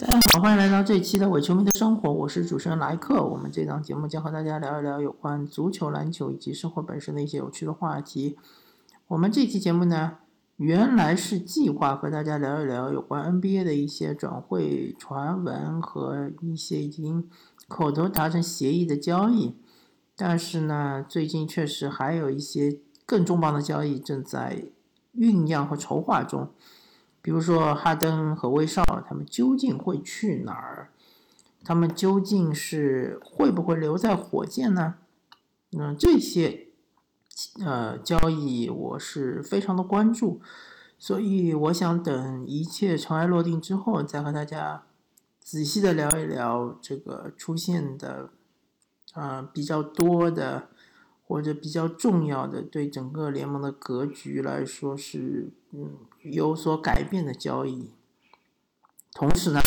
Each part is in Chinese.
大家好，欢迎来到这一期的伪球迷的生活，我是主持人莱克。我们这档节目将和大家聊一聊有关足球、篮球以及生活本身的一些有趣的话题。我们这期节目呢，原来是计划和大家聊一聊有关 NBA 的一些转会传闻和一些已经口头达成协议的交易，但是呢，最近确实还有一些更重磅的交易正在酝酿和筹划中。比如说哈登和威少，他们究竟会去哪儿？他们究竟是会不会留在火箭呢？嗯，这些呃交易我是非常的关注，所以我想等一切尘埃落定之后，再和大家仔细的聊一聊这个出现的呃比较多的或者比较重要的对整个联盟的格局来说是嗯有所改变的交易。同时呢，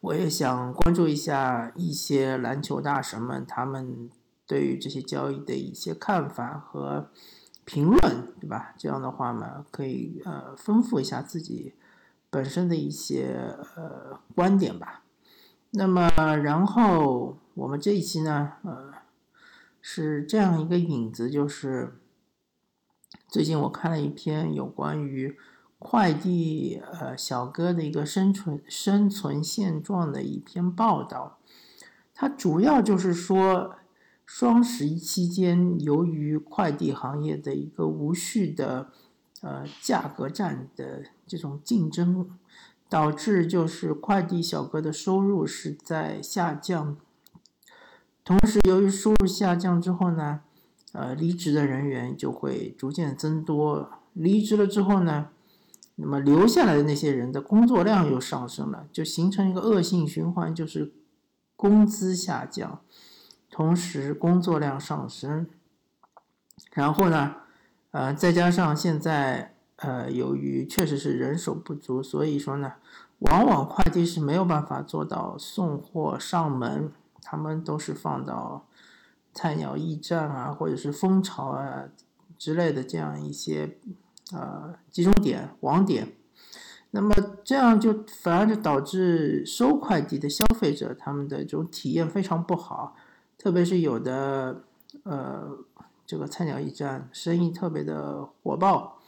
我也想关注一下一些篮球大神们他们对于这些交易的一些看法和评论，对吧？这样的话呢，可以呃丰富一下自己本身的一些呃观点吧。那么，然后我们这一期呢，呃，是这样一个引子，就是最近我看了一篇有关于快递呃小哥的一个生存生存现状的一篇报道，它主要就是说双十一期间，由于快递行业的一个无序的呃价格战的这种竞争。导致就是快递小哥的收入是在下降，同时由于收入下降之后呢，呃，离职的人员就会逐渐增多。离职了之后呢，那么留下来的那些人的工作量又上升了，就形成一个恶性循环，就是工资下降，同时工作量上升，然后呢，呃，再加上现在。呃，由于确实是人手不足，所以说呢，往往快递是没有办法做到送货上门，他们都是放到菜鸟驿站啊，或者是蜂巢啊之类的这样一些呃集中点网点。那么这样就反而就导致收快递的消费者他们的这种体验非常不好，特别是有的呃这个菜鸟驿站生意特别的火爆。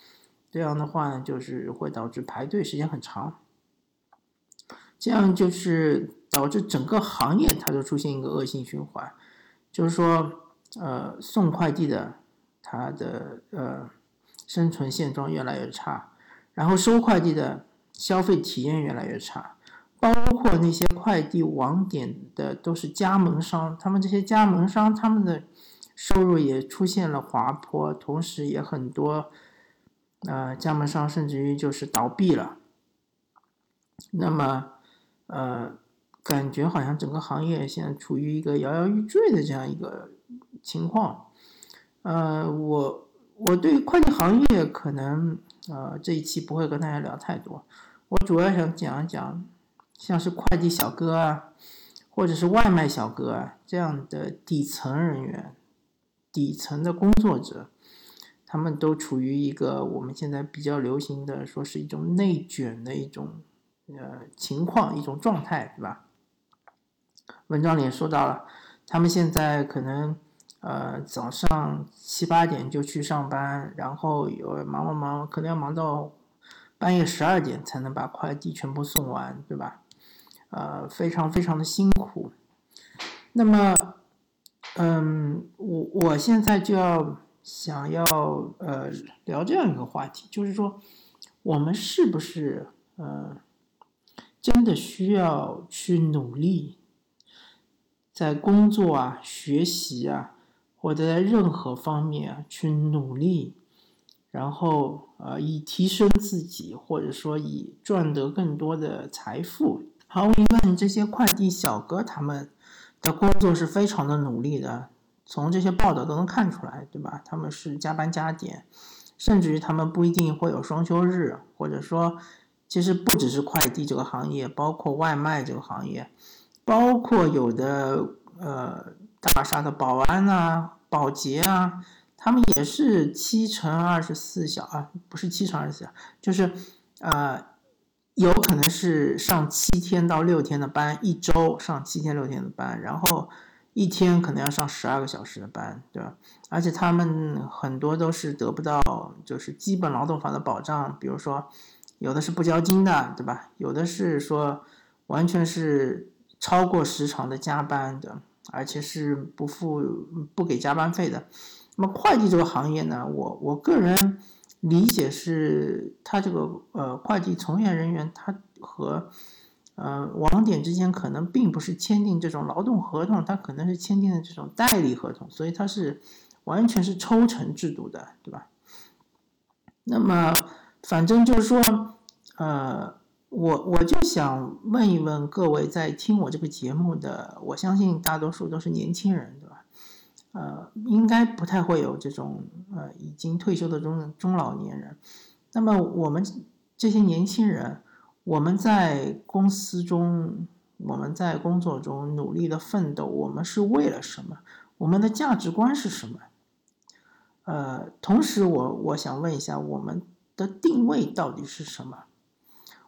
这样的话呢，就是会导致排队时间很长，这样就是导致整个行业它就出现一个恶性循环，就是说，呃，送快递的它的呃生存现状越来越差，然后收快递的消费体验越来越差，包括那些快递网点的都是加盟商，他们这些加盟商他们的收入也出现了滑坡，同时也很多。呃，加盟商甚至于就是倒闭了。那么，呃，感觉好像整个行业现在处于一个摇摇欲坠的这样一个情况。呃，我我对快递行业可能呃这一期不会跟大家聊太多，我主要想讲一讲，像是快递小哥啊，或者是外卖小哥啊这样的底层人员、底层的工作者。他们都处于一个我们现在比较流行的，说是一种内卷的一种呃情况，一种状态，对吧？文章里也说到了，他们现在可能呃早上七八点就去上班，然后有忙忙忙，可能要忙到半夜十二点才能把快递全部送完，对吧？呃，非常非常的辛苦。那么，嗯，我我现在就要。想要呃聊这样一个话题，就是说，我们是不是呃真的需要去努力，在工作啊、学习啊，或者在任何方面啊去努力，然后呃以提升自己，或者说以赚得更多的财富。毫无疑问，这些快递小哥他们的工作是非常的努力的。从这些报道都能看出来，对吧？他们是加班加点，甚至于他们不一定会有双休日，或者说，其实不只是快递这个行业，包括外卖这个行业，包括有的呃大厦的保安啊、保洁啊，他们也是七乘二十四小啊，不是七乘二十四小，就是呃，有可能是上七天到六天的班，一周上七天六天的班，然后一天可能要上十二个小时的班，对吧？而且他们很多都是得不到就是基本劳动法的保障，比如说有的是不交金的，对吧？有的是说完全是超过时长的加班的。而且是不付不给加班费的。那么会计这个行业呢，我我个人理解是，他这个呃会计从业人员，他和呃网点之间可能并不是签订这种劳动合同，他可能是签订的这种代理合同，所以它是完全是抽成制度的，对吧？那么反正就是说，呃。我我就想问一问各位在听我这个节目的，我相信大多数都是年轻人，对吧？呃，应该不太会有这种呃已经退休的中中老年人。那么我们这些年轻人，我们在公司中，我们在工作中努力的奋斗，我们是为了什么？我们的价值观是什么？呃，同时我我想问一下，我们的定位到底是什么？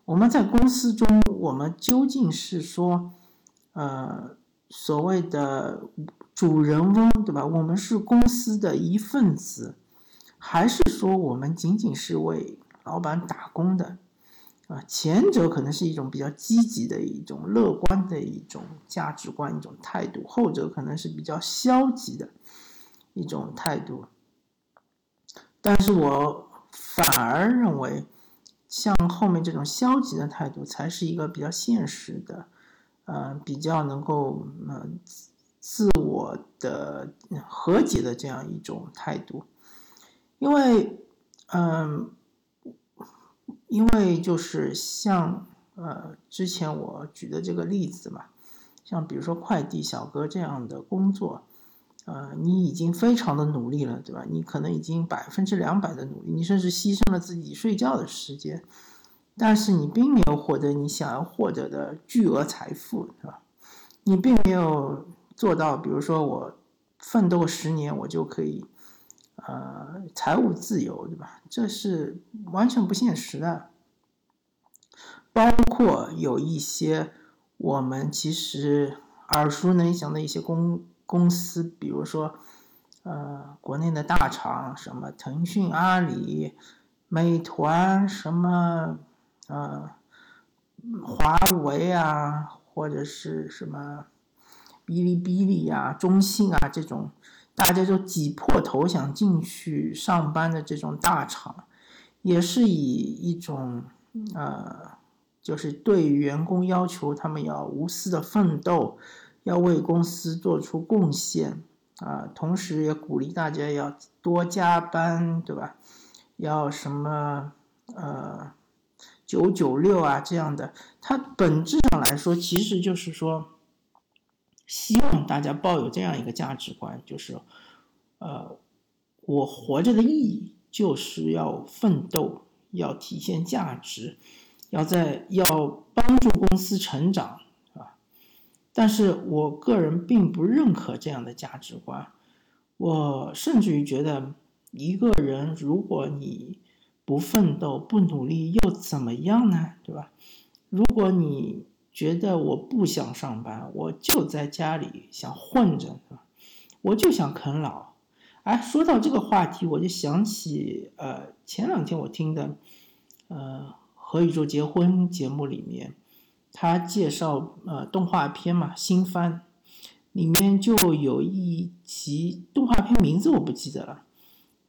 我们在公司中，我们究竟是说，呃，所谓的主人翁，对吧？我们是公司的一份子，还是说我们仅仅是为老板打工的？啊，前者可能是一种比较积极的一种乐观的一种价值观、一种态度，后者可能是比较消极的一种态度。但是我反而认为。像后面这种消极的态度，才是一个比较现实的，呃，比较能够呃自我的和解的这样一种态度，因为，嗯，因为就是像呃之前我举的这个例子嘛，像比如说快递小哥这样的工作。呃，你已经非常的努力了，对吧？你可能已经百分之两百的努力，你甚至牺牲了自己睡觉的时间，但是你并没有获得你想要获得的巨额财富，对吧？你并没有做到，比如说我奋斗十年，我就可以呃财务自由，对吧？这是完全不现实的。包括有一些我们其实耳熟能详的一些公。公司，比如说，呃，国内的大厂，什么腾讯、阿里、美团，什么，呃，华为啊，或者是什么，哔哩哔哩啊、中信啊这种，大家就挤破头想进去上班的这种大厂，也是以一种，呃，就是对员工要求他们要无私的奋斗。要为公司做出贡献啊，同时也鼓励大家要多加班，对吧？要什么呃九九六啊这样的，它本质上来说其实就是说，希望大家抱有这样一个价值观，就是呃，我活着的意义就是要奋斗，要体现价值，要在要帮助公司成长。但是我个人并不认可这样的价值观，我甚至于觉得，一个人如果你不奋斗、不努力又怎么样呢？对吧？如果你觉得我不想上班，我就在家里想混着，对吧我就想啃老。哎，说到这个话题，我就想起，呃，前两天我听的，呃，《何宇宙结婚》节目里面。他介绍呃动画片嘛新番，里面就有一集动画片名字我不记得了，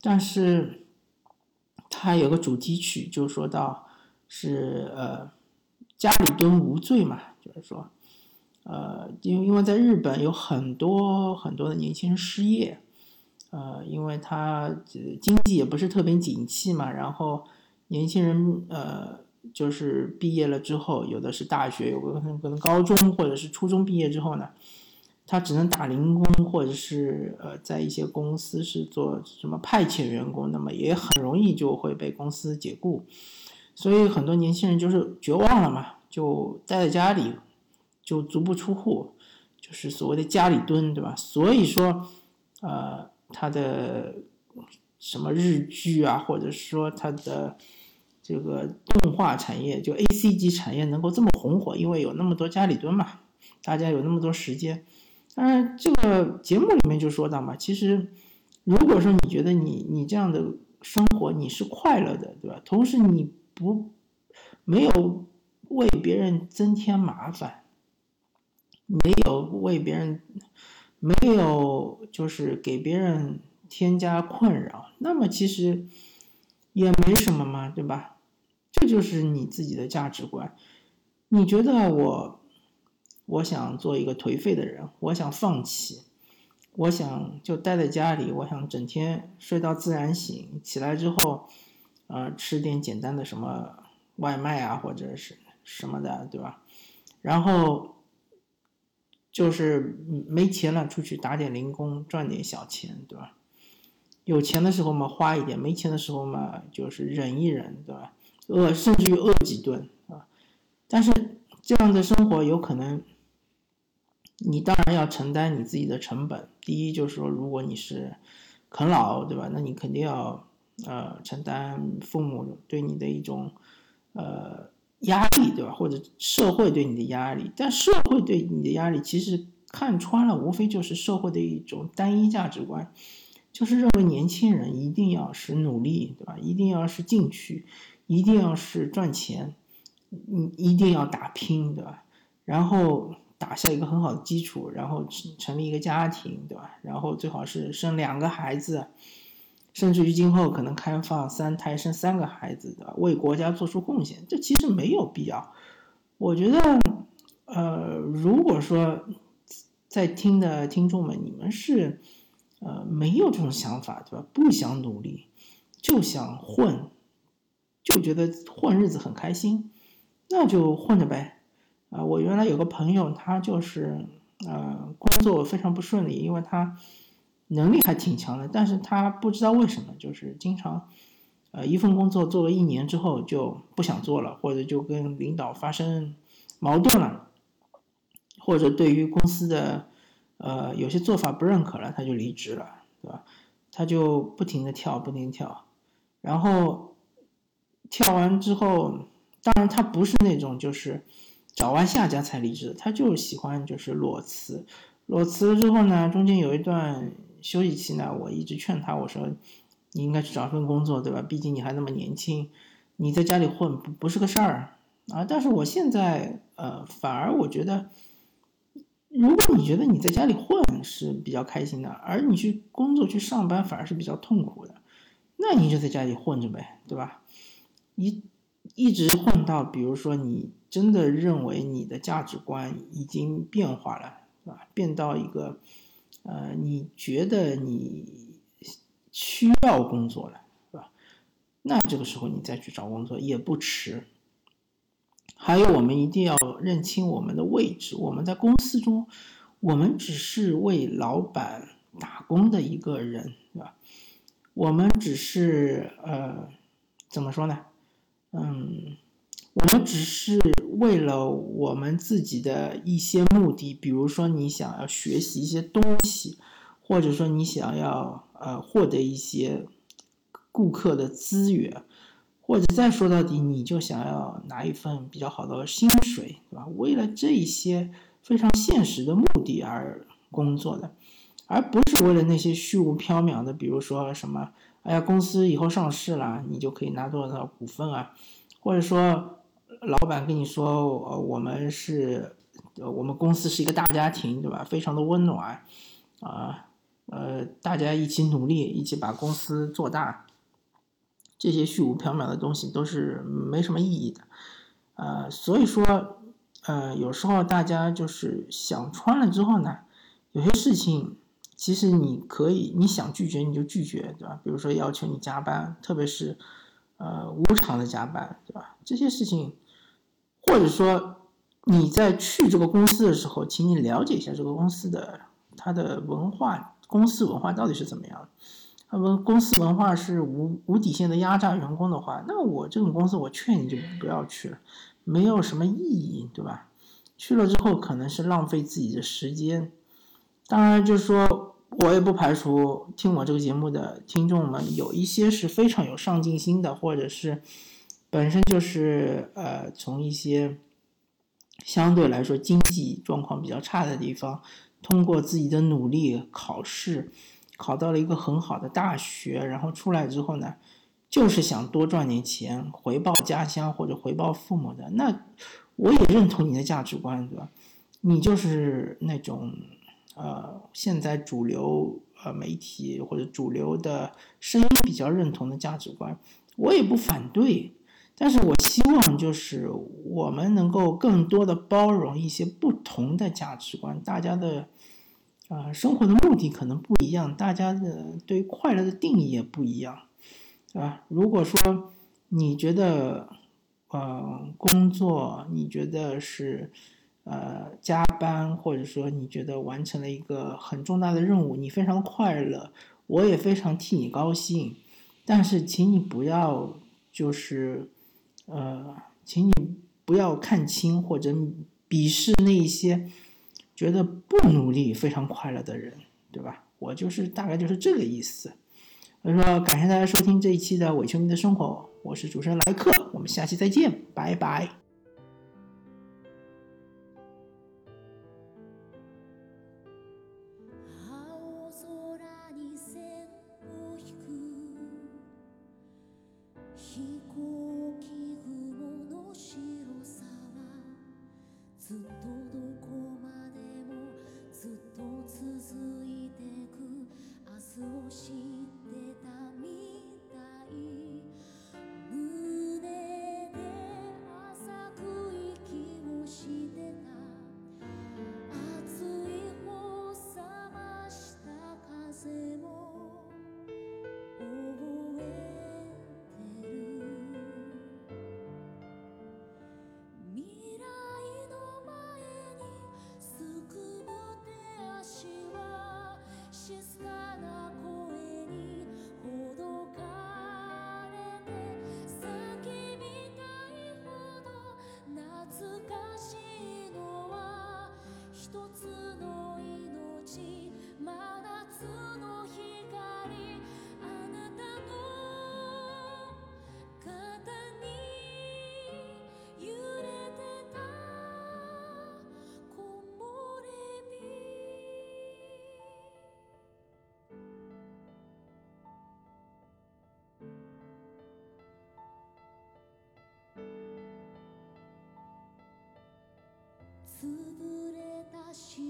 但是他有个主题曲就说到是呃家里蹲无罪嘛，就是说呃因因为在日本有很多很多的年轻人失业，呃因为他经济也不是特别景气嘛，然后年轻人呃。就是毕业了之后，有的是大学，有个可能高中或者是初中毕业之后呢，他只能打零工，或者是呃在一些公司是做什么派遣员工，那么也很容易就会被公司解雇，所以很多年轻人就是绝望了嘛，就待在家里，就足不出户，就是所谓的家里蹲，对吧？所以说，呃，他的什么日剧啊，或者说他的这个动画产业，就 A C G 产业能够这么红火，因为有那么多家里蹲嘛，大家有那么多时间。当然，这个节目里面就说到嘛，其实如果说你觉得你你这样的生活你是快乐的，对吧？同时你不没有为别人增添麻烦，没有为别人没有就是给别人添加困扰，那么其实也没什么嘛，对吧？这就是你自己的价值观。你觉得我？我想做一个颓废的人，我想放弃，我想就待在家里，我想整天睡到自然醒，起来之后，呃，吃点简单的什么外卖啊，或者是什么的，对吧？然后就是没钱了，出去打点零工，赚点小钱，对吧？有钱的时候嘛，花一点；没钱的时候嘛，就是忍一忍，对吧？饿，甚至于饿几顿啊！但是这样的生活有可能。你当然要承担你自己的成本。第一就是说，如果你是啃老，对吧？那你肯定要呃承担父母对你的一种呃压力，对吧？或者社会对你的压力。但社会对你的压力，其实看穿了，无非就是社会的一种单一价值观，就是认为年轻人一定要是努力，对吧？一定要是进取，一定要是赚钱，你一定要打拼，对吧？然后。打下一个很好的基础，然后成立一个家庭，对吧？然后最好是生两个孩子，甚至于今后可能开放三胎，生三个孩子，对吧？为国家做出贡献，这其实没有必要。我觉得，呃，如果说在听的听众们，你们是呃没有这种想法，对吧？不想努力，就想混，就觉得混日子很开心，那就混着呗。啊，我原来有个朋友，他就是，呃，工作非常不顺利，因为他能力还挺强的，但是他不知道为什么，就是经常，呃，一份工作做了一年之后就不想做了，或者就跟领导发生矛盾了，或者对于公司的，呃，有些做法不认可了，他就离职了，对吧？他就不停的跳，不停跳，然后跳完之后，当然他不是那种就是。找完下家才离职，他就喜欢就是裸辞，裸辞了之后呢，中间有一段休息期呢，我一直劝他，我说你应该去找份工作，对吧？毕竟你还那么年轻，你在家里混不不是个事儿啊。但是我现在呃，反而我觉得，如果你觉得你在家里混是比较开心的，而你去工作去上班反而是比较痛苦的，那你就在家里混着呗，对吧？一一直混到比如说你。真的认为你的价值观已经变化了，是吧？变到一个，呃，你觉得你需要工作了，是吧？那这个时候你再去找工作也不迟。还有，我们一定要认清我们的位置。我们在公司中，我们只是为老板打工的一个人，是吧？我们只是，呃，怎么说呢？嗯。我们只是为了我们自己的一些目的，比如说你想要学习一些东西，或者说你想要呃获得一些顾客的资源，或者再说到底，你就想要拿一份比较好的薪水，对吧？为了这一些非常现实的目的而工作的，而不是为了那些虚无缥缈的，比如说什么，哎呀，公司以后上市了，你就可以拿多少股份啊，或者说。老板跟你说，呃，我们是，我们公司是一个大家庭，对吧？非常的温暖，啊，呃，大家一起努力，一起把公司做大。这些虚无缥缈的东西都是没什么意义的，呃，所以说，呃，有时候大家就是想穿了之后呢，有些事情其实你可以，你想拒绝你就拒绝，对吧？比如说要求你加班，特别是，呃，无偿的加班，对吧？这些事情。或者说你在去这个公司的时候，请你了解一下这个公司的它的文化，公司文化到底是怎么样的？他们公司文化是无无底线的压榨员工的话，那我这种公司我劝你就不要去了，没有什么意义，对吧？去了之后可能是浪费自己的时间。当然，就是说我也不排除听我这个节目的听众们有一些是非常有上进心的，或者是本身就是呃从一些相对来说经济状况比较差的地方，通过自己的努力考试。考到了一个很好的大学，然后出来之后呢，就是想多赚点钱回报家乡或者回报父母的。那我也认同你的价值观，对吧？你就是那种呃，现在主流呃媒体或者主流的声音比较认同的价值观，我也不反对。但是我希望就是我们能够更多的包容一些不同的价值观，大家的。啊，生活的目的可能不一样，大家的对快乐的定义也不一样，啊，如果说你觉得，呃，工作你觉得是，呃，加班，或者说你觉得完成了一个很重大的任务，你非常快乐，我也非常替你高兴，但是请你不要就是，呃，请你不要看清或者鄙视那一些。觉得不努力非常快乐的人，对吧？我就是大概就是这个意思。所以说，感谢大家收听这一期的伪球迷的生活，我是主持人莱克，我们下期再见，拜拜。一つの真夏の光あなたの肩に揺れてた木漏れ日 she.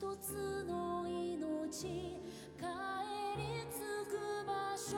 一つの命帰り着く場所。